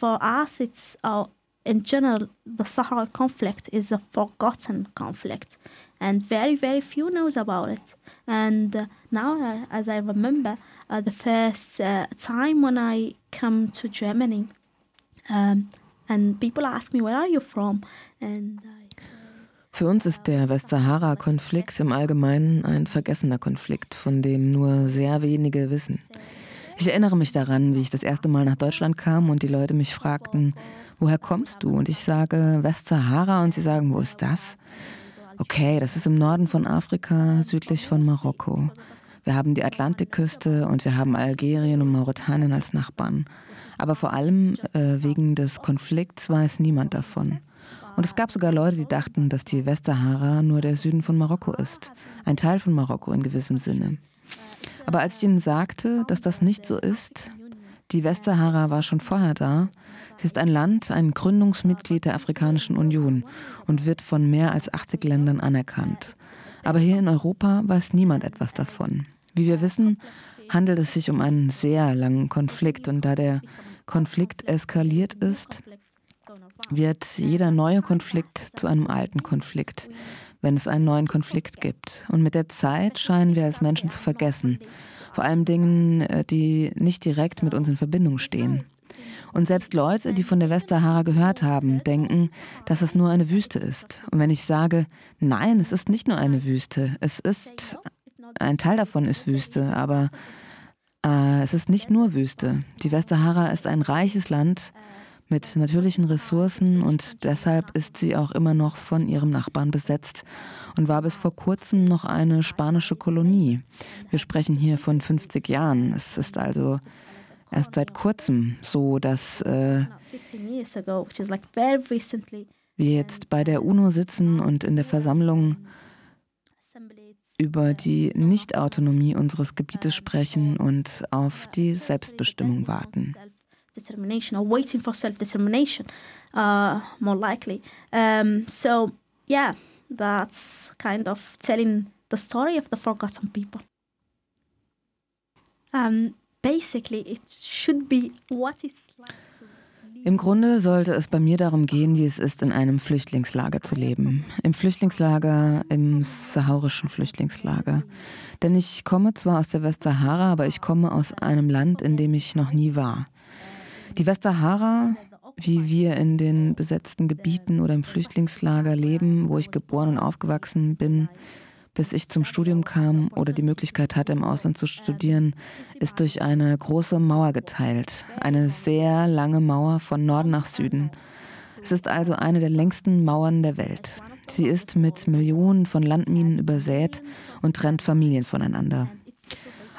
for us, it's uh, in general, the Sahara conflict is a forgotten conflict, and very, very few knows about it. And uh, now, uh, as I remember, uh, the first uh, time when I come to Germany, um, and people ask me, "Where are you from?" and Für uns ist der Westsahara-Konflikt im Allgemeinen ein vergessener Konflikt, von dem nur sehr wenige wissen. Ich erinnere mich daran, wie ich das erste Mal nach Deutschland kam und die Leute mich fragten, woher kommst du? Und ich sage Westsahara und sie sagen, wo ist das? Okay, das ist im Norden von Afrika, südlich von Marokko. Wir haben die Atlantikküste und wir haben Algerien und Mauretanien als Nachbarn. Aber vor allem äh, wegen des Konflikts weiß niemand davon. Und es gab sogar Leute, die dachten, dass die Westsahara nur der Süden von Marokko ist. Ein Teil von Marokko in gewissem Sinne. Aber als ich ihnen sagte, dass das nicht so ist, die Westsahara war schon vorher da. Sie ist ein Land, ein Gründungsmitglied der Afrikanischen Union und wird von mehr als 80 Ländern anerkannt. Aber hier in Europa weiß niemand etwas davon. Wie wir wissen, handelt es sich um einen sehr langen Konflikt und da der Konflikt eskaliert ist, wird jeder neue Konflikt zu einem alten Konflikt, wenn es einen neuen Konflikt gibt. Und mit der Zeit scheinen wir als Menschen zu vergessen, vor allem Dingen, äh, die nicht direkt mit uns in Verbindung stehen. Und selbst Leute, die von der Westsahara gehört haben, denken, dass es nur eine Wüste ist. Und wenn ich sage, nein, es ist nicht nur eine Wüste, es ist, ein Teil davon ist Wüste, aber äh, es ist nicht nur Wüste. Die Westsahara ist ein reiches Land mit natürlichen Ressourcen und deshalb ist sie auch immer noch von ihrem Nachbarn besetzt und war bis vor kurzem noch eine spanische Kolonie. Wir sprechen hier von 50 Jahren. Es ist also erst seit kurzem so, dass äh, wir jetzt bei der UNO sitzen und in der Versammlung über die Nichtautonomie unseres Gebietes sprechen und auf die Selbstbestimmung warten. Determination or waiting for self determination, uh, more likely. Um, so, yeah, that's kind of telling the story of the forgotten people. Um, basically, it should be what it's like. Im Grunde sollte es bei mir darum gehen, wie es ist, in einem Flüchtlingslager zu leben. Im Flüchtlingslager, im saharischen Flüchtlingslager. Denn ich komme zwar aus der Westsahara, aber ich komme aus einem Land, in dem ich noch nie war. Die Westsahara, wie wir in den besetzten Gebieten oder im Flüchtlingslager leben, wo ich geboren und aufgewachsen bin, bis ich zum Studium kam oder die Möglichkeit hatte, im Ausland zu studieren, ist durch eine große Mauer geteilt. Eine sehr lange Mauer von Norden nach Süden. Es ist also eine der längsten Mauern der Welt. Sie ist mit Millionen von Landminen übersät und trennt Familien voneinander.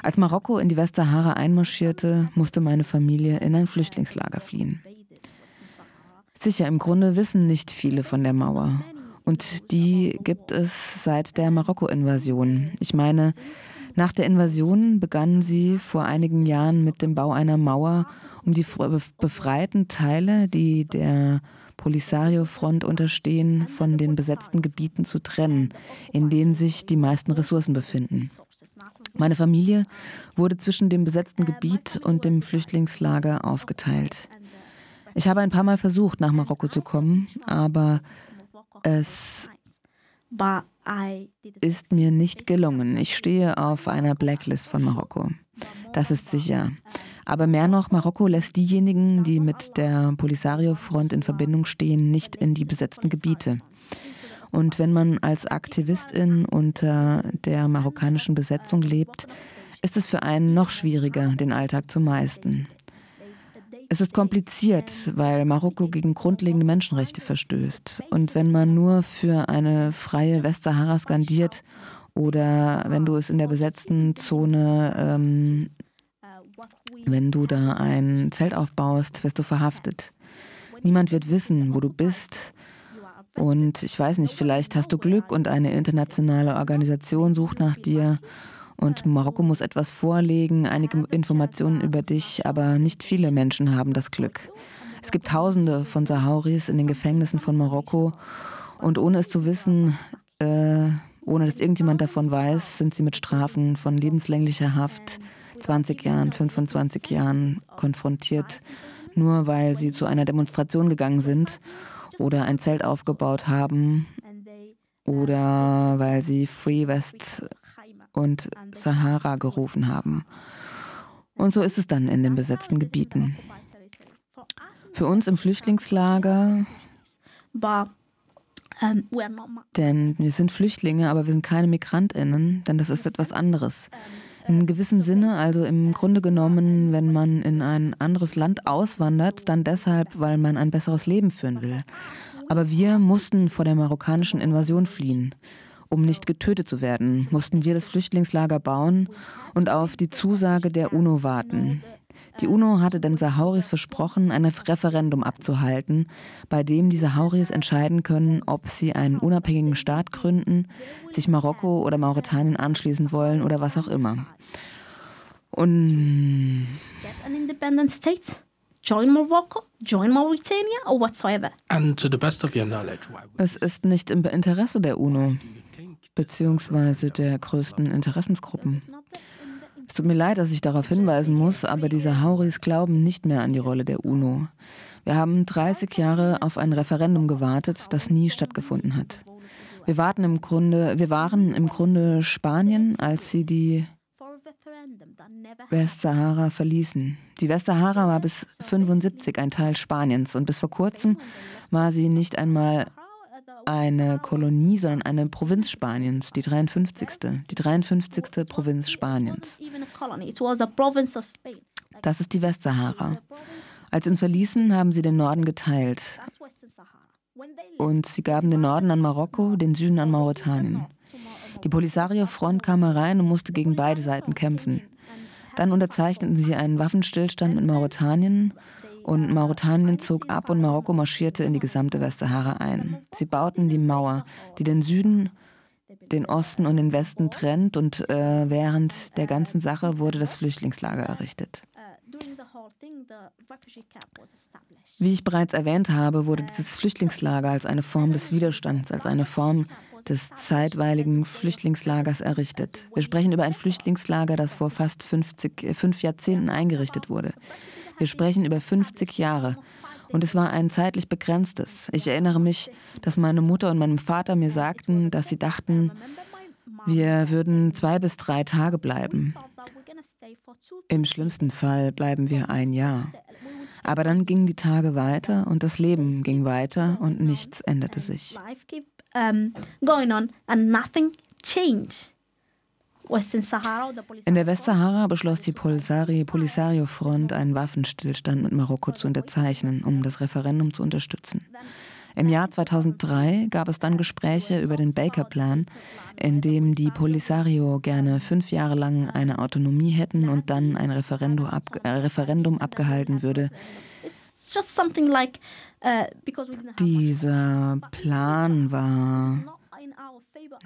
Als Marokko in die Westsahara einmarschierte, musste meine Familie in ein Flüchtlingslager fliehen. Sicher, im Grunde wissen nicht viele von der Mauer. Und die gibt es seit der Marokko-Invasion. Ich meine, nach der Invasion begannen sie vor einigen Jahren mit dem Bau einer Mauer, um die befreiten Teile, die der Polisario-Front unterstehen, von den besetzten Gebieten zu trennen, in denen sich die meisten Ressourcen befinden. Meine Familie wurde zwischen dem besetzten Gebiet und dem Flüchtlingslager aufgeteilt. Ich habe ein paar Mal versucht, nach Marokko zu kommen, aber es ist mir nicht gelungen. Ich stehe auf einer Blacklist von Marokko. Das ist sicher. Aber mehr noch, Marokko lässt diejenigen, die mit der Polisario-Front in Verbindung stehen, nicht in die besetzten Gebiete. Und wenn man als Aktivistin unter der marokkanischen Besetzung lebt, ist es für einen noch schwieriger, den Alltag zu meisten. Es ist kompliziert, weil Marokko gegen grundlegende Menschenrechte verstößt. Und wenn man nur für eine freie Westsahara skandiert oder wenn du es in der besetzten Zone, ähm, wenn du da ein Zelt aufbaust, wirst du verhaftet. Niemand wird wissen, wo du bist. Und ich weiß nicht, vielleicht hast du Glück und eine internationale Organisation sucht nach dir. Und Marokko muss etwas vorlegen, einige Informationen über dich, aber nicht viele Menschen haben das Glück. Es gibt Tausende von Sahauris in den Gefängnissen von Marokko. Und ohne es zu wissen, äh, ohne dass irgendjemand davon weiß, sind sie mit Strafen von lebenslänglicher Haft, 20 Jahren, 25 Jahren konfrontiert nur weil sie zu einer Demonstration gegangen sind oder ein Zelt aufgebaut haben oder weil sie Free West und Sahara gerufen haben. Und so ist es dann in den besetzten Gebieten. Für uns im Flüchtlingslager, denn wir sind Flüchtlinge, aber wir sind keine Migrantinnen, denn das ist etwas anderes. In gewissem Sinne, also im Grunde genommen, wenn man in ein anderes Land auswandert, dann deshalb, weil man ein besseres Leben führen will. Aber wir mussten vor der marokkanischen Invasion fliehen. Um nicht getötet zu werden, mussten wir das Flüchtlingslager bauen und auf die Zusage der UNO warten. Die UNO hatte den Sahauris versprochen, ein Referendum abzuhalten, bei dem die Sahauris entscheiden können, ob sie einen unabhängigen Staat gründen, sich Marokko oder Mauretanien anschließen wollen oder was auch immer. Und join Morocco, join Mauritania or whatsoever. And to the best of your knowledge, es ist nicht im Interesse der UNO beziehungsweise der größten Interessensgruppen. Es tut mir leid, dass ich darauf hinweisen muss, aber die Sahauris glauben nicht mehr an die Rolle der UNO. Wir haben 30 Jahre auf ein Referendum gewartet, das nie stattgefunden hat. Wir warten im Grunde, wir waren im Grunde Spanien, als sie die Westsahara verließen. Die Westsahara war bis 75 ein Teil Spaniens und bis vor kurzem war sie nicht einmal eine Kolonie, sondern eine Provinz Spaniens, die 53. Die 53. Provinz Spaniens. Das ist die Westsahara. Als sie uns verließen, haben sie den Norden geteilt. Und sie gaben den Norden an Marokko, den Süden an Mauretanien. Die Polisario-Front kam herein und musste gegen beide Seiten kämpfen. Dann unterzeichneten sie einen Waffenstillstand mit Mauretanien und Mauretanien zog ab und Marokko marschierte in die gesamte Westsahara ein. Sie bauten die Mauer, die den Süden, den Osten und den Westen trennt und äh, während der ganzen Sache wurde das Flüchtlingslager errichtet. Wie ich bereits erwähnt habe, wurde dieses Flüchtlingslager als eine Form des Widerstands, als eine Form des zeitweiligen Flüchtlingslagers errichtet. Wir sprechen über ein Flüchtlingslager, das vor fast 50, fünf Jahrzehnten eingerichtet wurde. Wir sprechen über 50 Jahre. Und es war ein zeitlich begrenztes. Ich erinnere mich, dass meine Mutter und mein Vater mir sagten, dass sie dachten, wir würden zwei bis drei Tage bleiben. Im schlimmsten Fall bleiben wir ein Jahr. Aber dann gingen die Tage weiter und das Leben ging weiter und nichts änderte sich. In der Westsahara beschloss die Polisario-Front, einen Waffenstillstand mit Marokko zu unterzeichnen, um das Referendum zu unterstützen. Im Jahr 2003 gab es dann Gespräche über den Baker-Plan, in dem die Polisario gerne fünf Jahre lang eine Autonomie hätten und dann ein Referendum, ab, äh, Referendum abgehalten würde. Dieser Plan war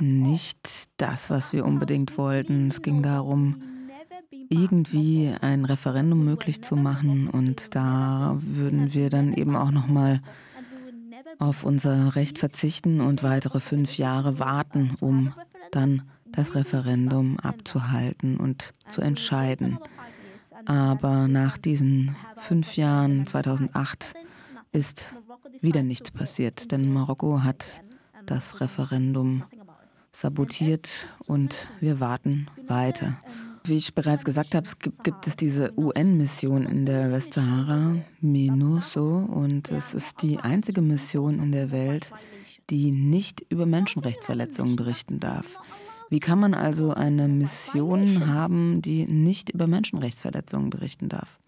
nicht das, was wir unbedingt wollten. Es ging darum, irgendwie ein Referendum möglich zu machen und da würden wir dann eben auch noch mal auf unser Recht verzichten und weitere fünf Jahre warten, um dann das Referendum abzuhalten und zu entscheiden. Aber nach diesen fünf Jahren, 2008, ist wieder nichts passiert, denn Marokko hat das Referendum sabotiert und wir warten weiter. Wie ich bereits gesagt habe, es gibt, gibt es diese UN-Mission in der Westsahara, MINUSO, und es ist die einzige Mission in der Welt, die nicht über Menschenrechtsverletzungen berichten darf. Wie kann man also eine Mission haben, die nicht über Menschenrechtsverletzungen berichten darf?